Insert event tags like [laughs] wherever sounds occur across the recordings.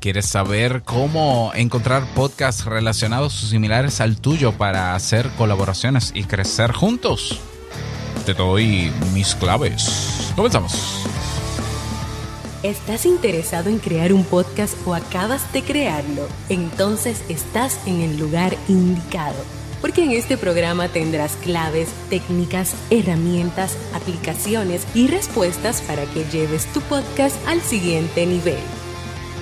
¿Quieres saber cómo encontrar podcasts relacionados o similares al tuyo para hacer colaboraciones y crecer juntos? Te doy mis claves. Comenzamos. ¿Estás interesado en crear un podcast o acabas de crearlo? Entonces estás en el lugar indicado. Porque en este programa tendrás claves, técnicas, herramientas, aplicaciones y respuestas para que lleves tu podcast al siguiente nivel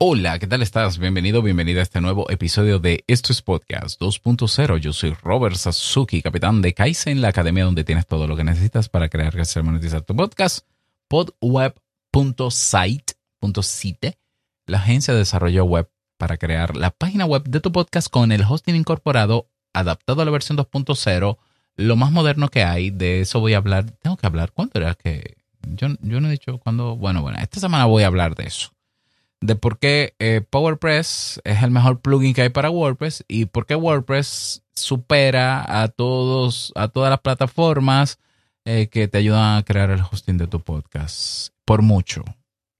Hola, ¿qué tal estás? Bienvenido, bienvenida a este nuevo episodio de Esto es Podcast 2.0. Yo soy Robert Sasuki, capitán de Kaizen, la academia donde tienes todo lo que necesitas para crear, crecer, monetizar tu podcast. Podweb.site.site, la agencia de desarrollo web para crear la página web de tu podcast con el hosting incorporado, adaptado a la versión 2.0, lo más moderno que hay. De eso voy a hablar. Tengo que hablar. ¿Cuándo era que.? Yo, yo no he dicho cuándo. Bueno, bueno, esta semana voy a hablar de eso de por qué eh, PowerPress es el mejor plugin que hay para WordPress y por qué WordPress supera a todos, a todas las plataformas eh, que te ayudan a crear el hosting de tu podcast. Por mucho.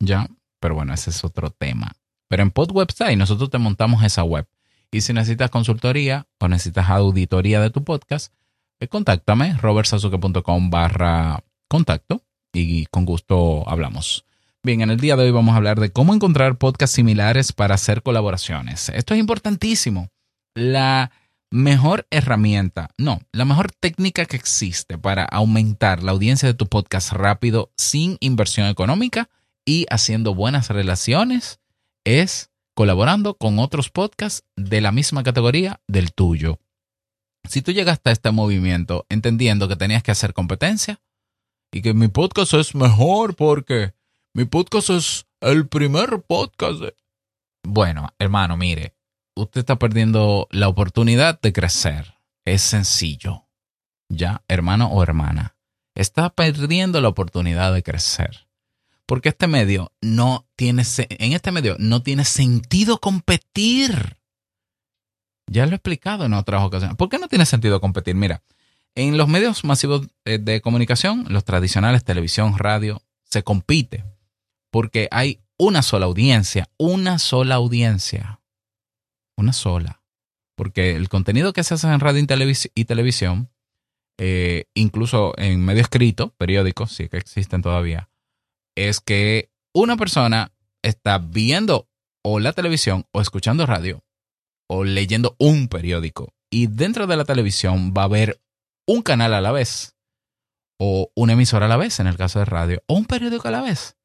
¿Ya? Pero bueno, ese es otro tema. Pero en Pod Website nosotros te montamos esa web. Y si necesitas consultoría o necesitas auditoría de tu podcast, eh, contáctame, robertsazuke.com barra contacto y con gusto hablamos. Bien, en el día de hoy vamos a hablar de cómo encontrar podcasts similares para hacer colaboraciones. Esto es importantísimo. La mejor herramienta, no, la mejor técnica que existe para aumentar la audiencia de tu podcast rápido sin inversión económica y haciendo buenas relaciones es colaborando con otros podcasts de la misma categoría del tuyo. Si tú llegaste a este movimiento entendiendo que tenías que hacer competencia y que mi podcast es mejor porque mi podcast es el primer podcast. Bueno, hermano, mire, usted está perdiendo la oportunidad de crecer. Es sencillo. Ya, hermano o hermana, está perdiendo la oportunidad de crecer. Porque este medio no tiene, en este medio no tiene sentido competir. Ya lo he explicado en otras ocasiones. ¿Por qué no tiene sentido competir? Mira, en los medios masivos eh, de comunicación, los tradicionales, televisión, radio, se compite porque hay una sola audiencia, una sola audiencia, una sola. Porque el contenido que se hace en radio y, televisión, eh, incluso en medio escrito, periódicos, sí que existen todavía, es que una persona está viendo o la televisión o escuchando radio o leyendo un periódico y dentro de la televisión va a haber un canal a la vez o una emisora a la vez en el caso de radio o un periódico a la vez.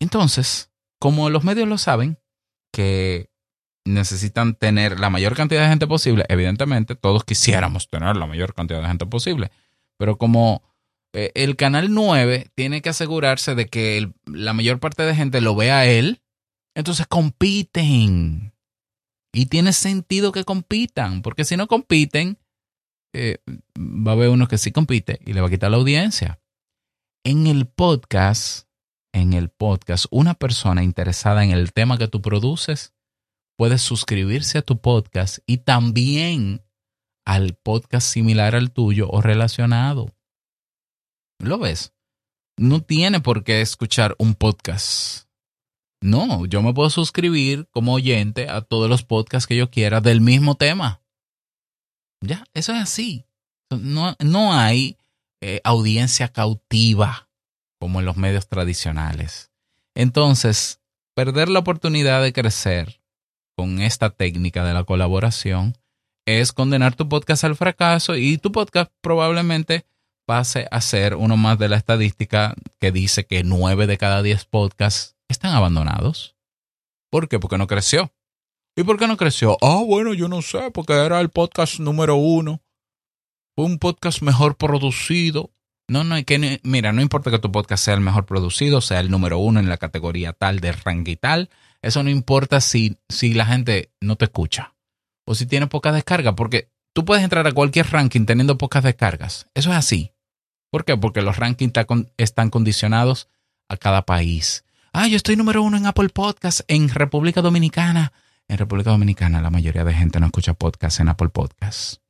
Entonces, como los medios lo saben, que necesitan tener la mayor cantidad de gente posible, evidentemente todos quisiéramos tener la mayor cantidad de gente posible, pero como eh, el canal 9 tiene que asegurarse de que la mayor parte de gente lo vea a él, entonces compiten. Y tiene sentido que compitan, porque si no compiten, eh, va a haber uno que sí compite y le va a quitar la audiencia. En el podcast en el podcast, una persona interesada en el tema que tú produces puede suscribirse a tu podcast y también al podcast similar al tuyo o relacionado. ¿Lo ves? No tiene por qué escuchar un podcast. No, yo me puedo suscribir como oyente a todos los podcasts que yo quiera del mismo tema. Ya, eso es así. No, no hay eh, audiencia cautiva como en los medios tradicionales. Entonces, perder la oportunidad de crecer con esta técnica de la colaboración es condenar tu podcast al fracaso y tu podcast probablemente pase a ser uno más de la estadística que dice que nueve de cada diez podcasts están abandonados. ¿Por qué? Porque no creció. ¿Y por qué no creció? Ah, bueno, yo no sé, porque era el podcast número uno. Fue un podcast mejor producido. No, no, hay que, mira, no importa que tu podcast sea el mejor producido, sea el número uno en la categoría tal de ranking y tal, eso no importa si, si la gente no te escucha o si tiene pocas descargas, porque tú puedes entrar a cualquier ranking teniendo pocas descargas. Eso es así. ¿Por qué? Porque los rankings están condicionados a cada país. Ah, yo estoy número uno en Apple Podcast en República Dominicana. En República Dominicana la mayoría de gente no escucha podcast en Apple Podcast.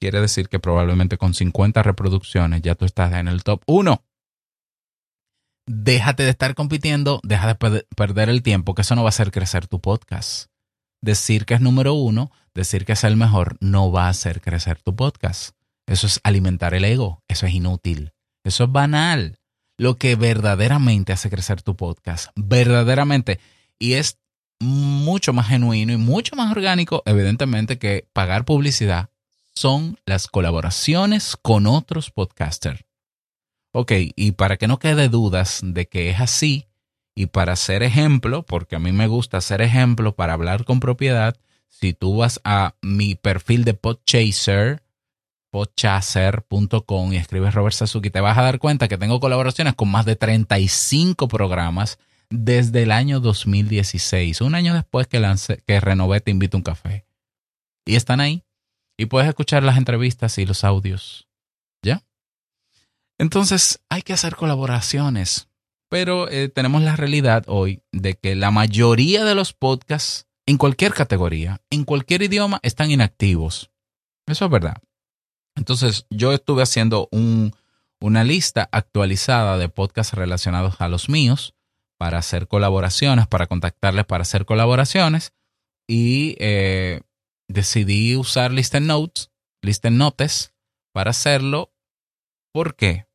Quiere decir que probablemente con 50 reproducciones ya tú estás en el top 1. Déjate de estar compitiendo, deja de perder el tiempo, que eso no va a hacer crecer tu podcast. Decir que es número uno, decir que es el mejor, no va a hacer crecer tu podcast. Eso es alimentar el ego, eso es inútil, eso es banal. Lo que verdaderamente hace crecer tu podcast, verdaderamente, y es mucho más genuino y mucho más orgánico, evidentemente, que pagar publicidad, son las colaboraciones con otros podcasters. Ok, y para que no quede dudas de que es así, y para ser ejemplo, porque a mí me gusta ser ejemplo para hablar con propiedad, si tú vas a mi perfil de Podchaser, podchaser.com y escribes Robert Sasuki, te vas a dar cuenta que tengo colaboraciones con más de 35 programas desde el año 2016, un año después que, lancé, que renové Te Invito a un Café. Y están ahí. Y puedes escuchar las entrevistas y los audios. ¿Ya? Entonces, hay que hacer colaboraciones. Pero eh, tenemos la realidad hoy de que la mayoría de los podcasts, en cualquier categoría, en cualquier idioma, están inactivos. Eso es verdad. Entonces, yo estuve haciendo una lista actualizada de podcasts relacionados a los míos para hacer colaboraciones, para contactarles para hacer colaboraciones. Y eh, decidí usar Listen Notes, Listen Notes, para hacerlo. ¿Por qué?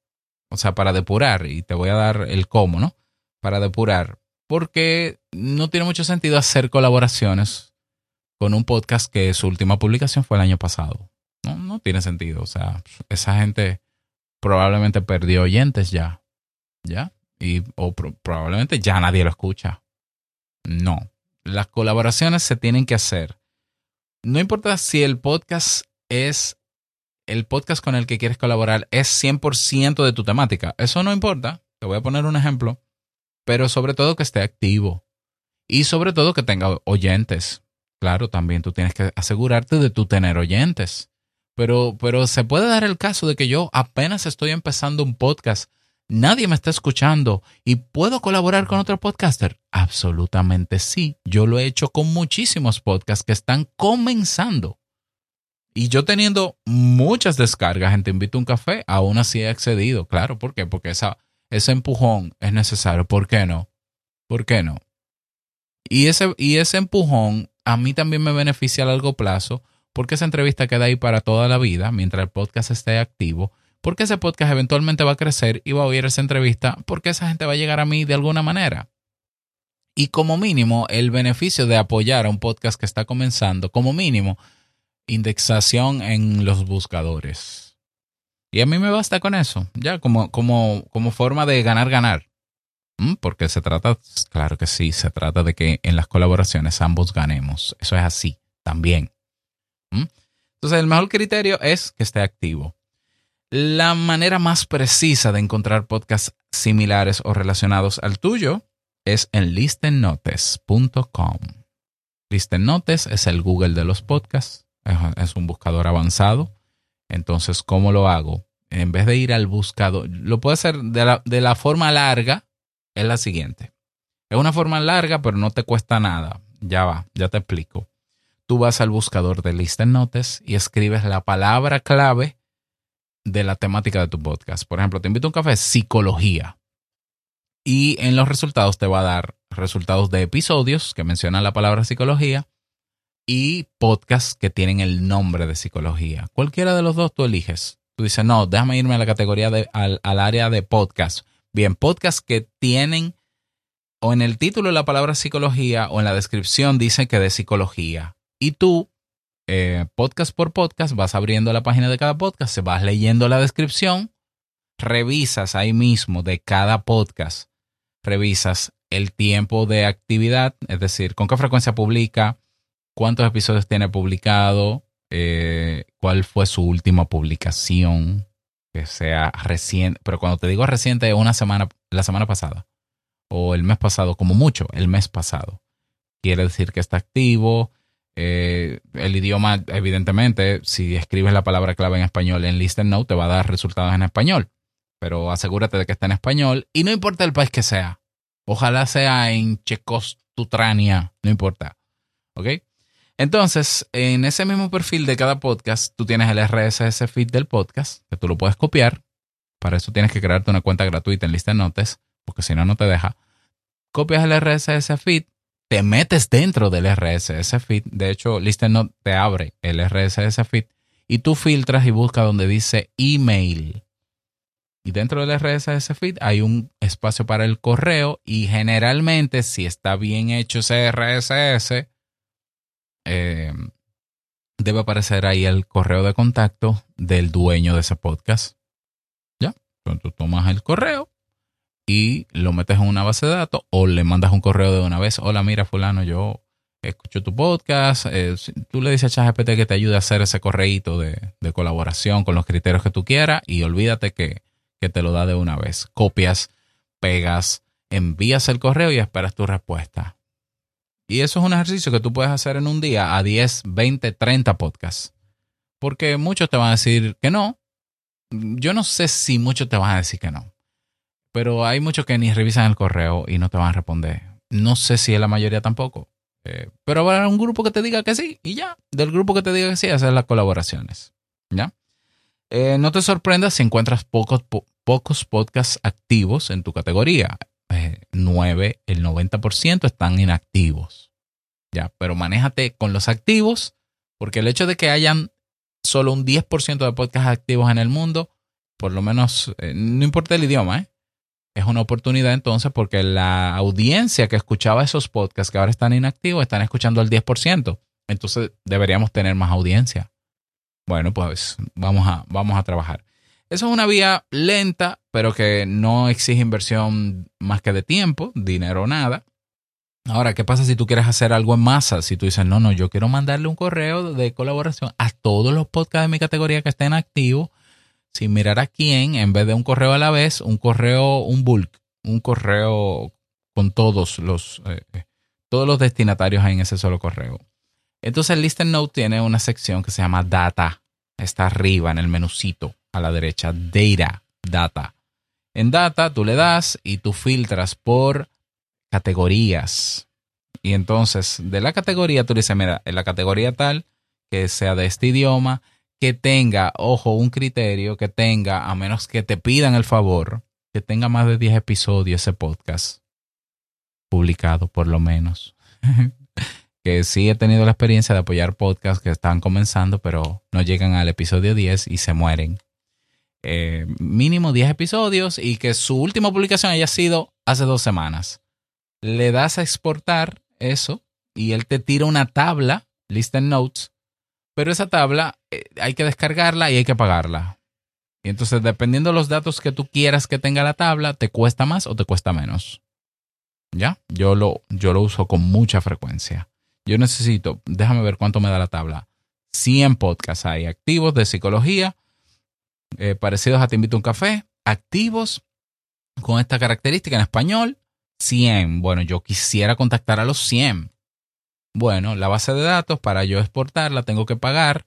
O sea, para depurar, y te voy a dar el cómo, ¿no? Para depurar. Porque no tiene mucho sentido hacer colaboraciones con un podcast que su última publicación fue el año pasado. No, no tiene sentido. O sea, esa gente probablemente perdió oyentes ya. ¿Ya? y o probablemente ya nadie lo escucha. No, las colaboraciones se tienen que hacer. No importa si el podcast es el podcast con el que quieres colaborar es 100% de tu temática. Eso no importa. Te voy a poner un ejemplo. Pero sobre todo que esté activo. Y sobre todo que tenga oyentes. Claro, también tú tienes que asegurarte de tu tener oyentes. Pero, pero se puede dar el caso de que yo apenas estoy empezando un podcast nadie me está escuchando y puedo colaborar con otro podcaster? Absolutamente sí. Yo lo he hecho con muchísimos podcasts que están comenzando. Y yo teniendo muchas descargas en Te Invito a un Café, aún así he accedido. Claro, ¿por qué? Porque ese empujón es necesario. ¿Por qué no? ¿Por qué no? Y ese, y ese empujón a mí también me beneficia a largo plazo porque esa entrevista queda ahí para toda la vida mientras el podcast esté activo porque ese podcast eventualmente va a crecer y va a oír esa entrevista porque esa gente va a llegar a mí de alguna manera. Y como mínimo, el beneficio de apoyar a un podcast que está comenzando, como mínimo, indexación en los buscadores. Y a mí me basta con eso, ya como, como, como forma de ganar, ganar. ¿Mm? Porque se trata, claro que sí, se trata de que en las colaboraciones ambos ganemos. Eso es así, también. ¿Mm? Entonces, el mejor criterio es que esté activo. La manera más precisa de encontrar podcasts similares o relacionados al tuyo es en listennotes.com. Listennotes es el Google de los podcasts, es un buscador avanzado. Entonces, ¿cómo lo hago? En vez de ir al buscador, lo puedo hacer de la, de la forma larga, es la siguiente. Es una forma larga, pero no te cuesta nada. Ya va, ya te explico. Tú vas al buscador de Listennotes y escribes la palabra clave de la temática de tu podcast. Por ejemplo, te invito a un café, psicología. Y en los resultados te va a dar resultados de episodios que mencionan la palabra psicología y podcasts que tienen el nombre de psicología. Cualquiera de los dos tú eliges. Tú dices, no, déjame irme a la categoría al, al área de podcast. Bien, podcasts que tienen o en el título la palabra psicología o en la descripción dice que de psicología. Y tú eh, podcast por podcast, vas abriendo la página de cada podcast, se vas leyendo la descripción, revisas ahí mismo de cada podcast, revisas el tiempo de actividad, es decir, con qué frecuencia publica, cuántos episodios tiene publicado, eh, cuál fue su última publicación, que sea reciente, pero cuando te digo reciente, una semana, la semana pasada, o el mes pasado, como mucho, el mes pasado. Quiere decir que está activo, eh, el idioma, evidentemente, si escribes la palabra clave en español en Listen Note, te va a dar resultados en español. pero asegúrate de que esté en español y no importa el país que sea. Ojalá sea en Checostutrania, no importa. ¿Ok? Entonces, en ese mismo perfil de cada podcast, tú tienes el RSS feed del podcast, que tú lo puedes copiar. Para eso tienes que crearte una cuenta gratuita en Lista Notes, porque si no, no te deja. Copias el RSS feed, te metes dentro del RSS feed. De hecho, Lista Notes te abre el RSS feed y tú filtras y buscas donde dice email. Y dentro del RSS feed hay un espacio para el correo y generalmente si está bien hecho ese RSS, eh, debe aparecer ahí el correo de contacto del dueño de ese podcast. ¿Ya? Tú tomas el correo y lo metes en una base de datos o le mandas un correo de una vez. Hola, mira, fulano, yo escucho tu podcast. Eh, tú le dices a ChatGPT que te ayude a hacer ese correíto de, colaboración con los criterios que tú quieras y olvídate que, que te lo da de una vez. Copias, pegas, envías el correo y esperas tu respuesta. Y eso es un ejercicio que tú puedes hacer en un día a 10, 20, 30 podcasts. Porque muchos te van a decir que no. Yo no sé si muchos te van a decir que no. Pero hay muchos que ni revisan el correo y no te van a responder. No sé si es la mayoría tampoco. Eh, pero habrá un grupo que te diga que sí y ya. Del grupo que te diga que sí, hacer las colaboraciones. ¿Ya? Eh, no te sorprendas si encuentras pocos, po pocos podcasts activos en tu categoría. 9, eh, el 90% están inactivos. Ya, pero manéjate con los activos, porque el hecho de que hayan solo un 10% de podcasts activos en el mundo, por lo menos, eh, no importa el idioma, ¿eh? Es una oportunidad entonces porque la audiencia que escuchaba esos podcasts que ahora están inactivos están escuchando el 10%. Entonces deberíamos tener más audiencia. Bueno, pues vamos a, vamos a trabajar. Eso es una vía lenta, pero que no exige inversión más que de tiempo, dinero o nada. Ahora, ¿qué pasa si tú quieres hacer algo en masa? Si tú dices, no, no, yo quiero mandarle un correo de colaboración a todos los podcasts de mi categoría que estén activos, sin mirar a quién, en vez de un correo a la vez, un correo, un bulk, un correo con todos los, eh, eh todos los destinatarios en ese solo correo. Entonces, Listen Note tiene una sección que se llama Data. Está arriba en el menucito a la derecha, Data, Data. En Data tú le das y tú filtras por categorías. Y entonces de la categoría tú le dices, mira, en la categoría tal, que sea de este idioma, que tenga, ojo, un criterio, que tenga, a menos que te pidan el favor, que tenga más de 10 episodios ese podcast publicado, por lo menos. [laughs] que sí he tenido la experiencia de apoyar podcasts que están comenzando, pero no llegan al episodio 10 y se mueren. Eh, mínimo 10 episodios y que su última publicación haya sido hace dos semanas. Le das a exportar eso y él te tira una tabla, listen notes, pero esa tabla eh, hay que descargarla y hay que pagarla. Y entonces, dependiendo de los datos que tú quieras que tenga la tabla, te cuesta más o te cuesta menos. ¿Ya? Yo lo, yo lo uso con mucha frecuencia. Yo necesito, déjame ver cuánto me da la tabla. 100 podcasts hay activos de psicología eh, parecidos a Te invito a un café, activos con esta característica en español, 100. Bueno, yo quisiera contactar a los 100. Bueno, la base de datos para yo exportarla tengo que pagar,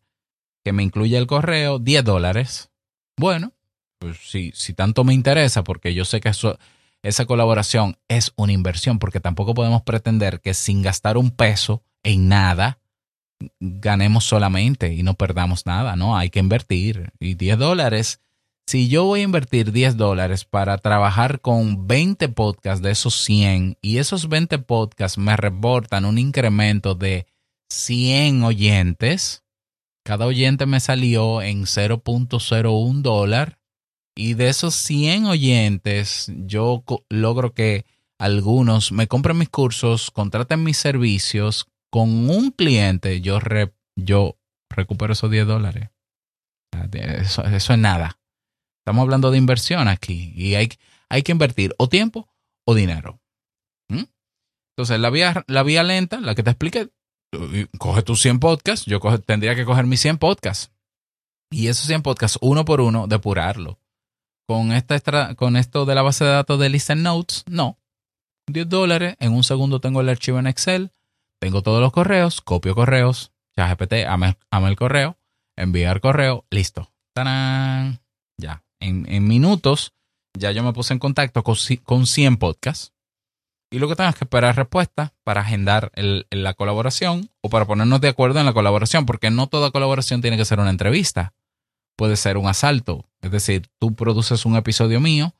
que me incluye el correo, 10 dólares. Bueno, pues si, si tanto me interesa, porque yo sé que eso, esa colaboración es una inversión, porque tampoco podemos pretender que sin gastar un peso en nada, ganemos solamente y no perdamos nada, ¿no? Hay que invertir. Y 10 dólares, si yo voy a invertir 10 dólares para trabajar con 20 podcasts de esos 100 y esos 20 podcasts me reportan un incremento de 100 oyentes, cada oyente me salió en 0.01 dólar y de esos 100 oyentes yo logro que algunos me compren mis cursos, contraten mis servicios, con un cliente yo, recupero esos 10 dólares. Eso, eso, es nada. Estamos hablando de inversión aquí y hay, hay que invertir o tiempo o dinero. ¿Mm? Entonces, la vía, la vía lenta, la que te expliqué, coge tus 100 podcasts, yo tendría que coger mis 100 podcasts. Y esos 100 podcasts, uno por uno, depurarlo. Con, esta con esto de la base de datos de Listen Notes, no. 10 dólares, en un segundo tengo el archivo en Excel, tengo todos los correos, copio correos, ya GPT, ama, el correo, enviar correo, listo. ¡Tarán! En, minutos ya yo me puse en contacto con, con 100 podcasts. Y lo que tengo es que esperar respuesta para agendar la colaboración o para ponernos de acuerdo en la colaboración, porque no toda colaboración tiene que ser una entrevista. Puede ser un asalto. Es decir, tú produces un episodio mío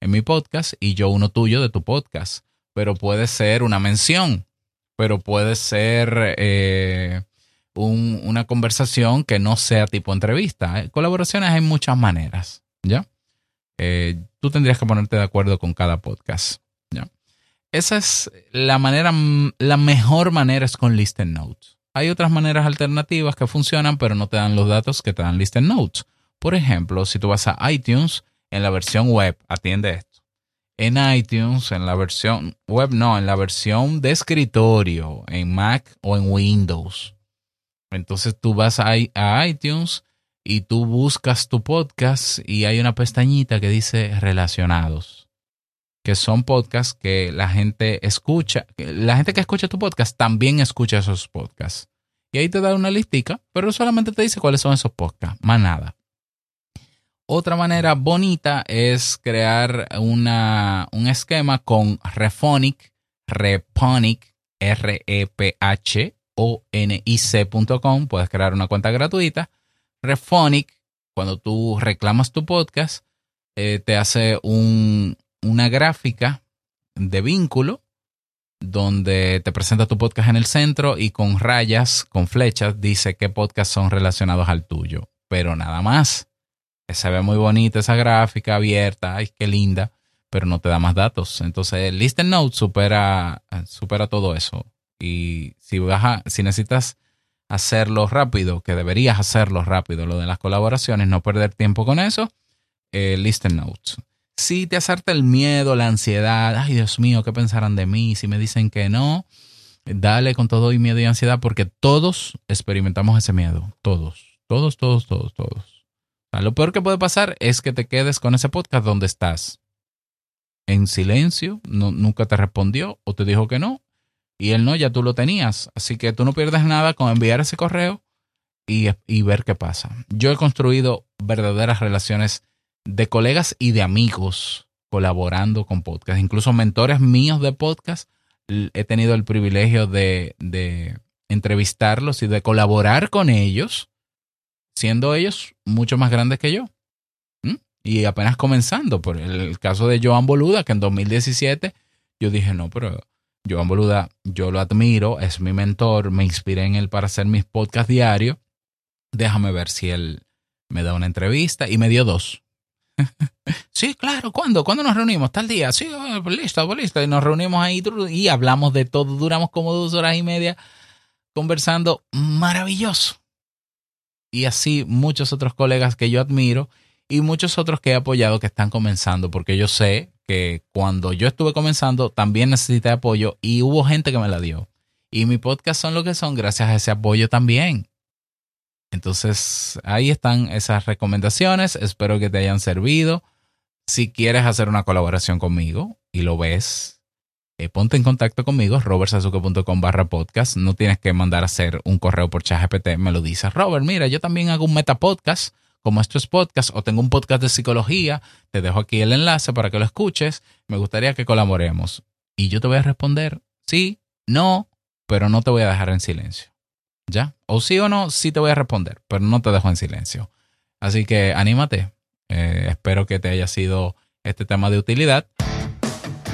en mi podcast y yo uno tuyo de tu podcast. Pero puede ser una mención, pero puede ser eh, un- una conversación que no sea tipo entrevista. Colaboraciones hay muchas maneras, ¿ya? Eh, tú tendrías que ponerte de acuerdo con cada podcast, ¿ya? Esa es la manera, la mejor manera es con Listen Notes. Hay otras maneras alternativas que funcionan, pero no te dan los datos que te dan Listen Notes. Por ejemplo, si tú vas a iTunes, en la versión web, atiende esto. En iTunes, en la versión web, no, en la versión de escritorio, en Mac o en Windows. Entonces tú vas a iTunes y tú buscas tu podcast y hay una pestañita que dice relacionados, que son podcasts que la gente escucha, la gente que escucha tu podcast también escucha esos podcasts. Y ahí te da una listica, pero solamente te dice cuáles son esos podcasts, más nada. Otra manera bonita es crear una, un esquema con Rephonic, Reponic, R-E-P-H-O-N-I-C.com. Puedes crear una cuenta gratuita. Rephonic, cuando tú reclamas tu podcast, eh, te hace un- una gráfica de vínculo donde te presenta tu podcast en el centro y con rayas, con flechas, dice qué podcasts son relacionados al tuyo. Pero nada más. Se ve muy bonita esa gráfica abierta, ay, qué linda, pero no te da más datos. Entonces, Listen Notes supera, supera todo eso. Y si, vas a- si necesitas hacerlo rápido, que deberías hacerlo rápido, lo de las colaboraciones, no perder tiempo con eso, eh, Listen Notes. Si te asalta el miedo, la ansiedad, ay Dios mío, ¿qué pensarán de mí? Si me dicen que no, dale con todo y miedo y ansiedad, porque todos experimentamos ese miedo. Todos, todos, todos, todos, todos. Lo peor que puede pasar es que te quedes con ese podcast donde estás en silencio, no, nunca te respondió o te dijo que no, y él no, ya tú lo tenías. Así que tú no pierdes nada con enviar ese correo y, y ver qué pasa. Yo he construido verdaderas relaciones de colegas y de amigos colaborando con podcast. Incluso mentores míos de podcast, he tenido el privilegio de, de entrevistarlos y de colaborar con ellos, siendo ellos mucho más grandes que yo. Y apenas comenzando. Por el caso de Joan Boluda, que en 2017 yo dije, no, pero Joan Boluda, yo lo admiro, es mi mentor, me inspiré en él para hacer mis podcasts diarios. Déjame ver si él me da una entrevista y me dio dos. [laughs] sí, claro, ¿cuándo? ¿Cuándo nos reunimos? Tal día. Sí, ah, pues listo, pues listo. Y nos reunimos ahí y hablamos de todo. Duramos como dos horas y media conversando. Maravilloso. Y así muchos otros colegas que yo admiro y muchos otros que he apoyado que están comenzando, porque yo sé cuando yo estuve comenzando también necesité apoyo y hubo gente que me la dio. Y mi podcast son lo que son gracias a ese apoyo también. Entonces, ahí están esas recomendaciones. Espero que te hayan servido. Si quieres hacer una colaboración conmigo y lo ves, eh, ponte en contacto conmigo, robertsazuke.com barra podcast. No tienes que mandar a hacer un correo por ChatGPT. Me lo dices, Robert, mira, yo también hago un metapodcast, como esto es podcast, o tengo un podcast de psicología. Te dejo aquí el enlace para que lo escuches. Me gustaría que colaboremos. Y yo te voy a responder, sí, no, pero no te voy a dejar en silencio. ¿Ya? O sí o no, sí te voy a responder, pero no te dejo en silencio. Así que anímate. Eh, espero que te haya sido este tema de utilidad.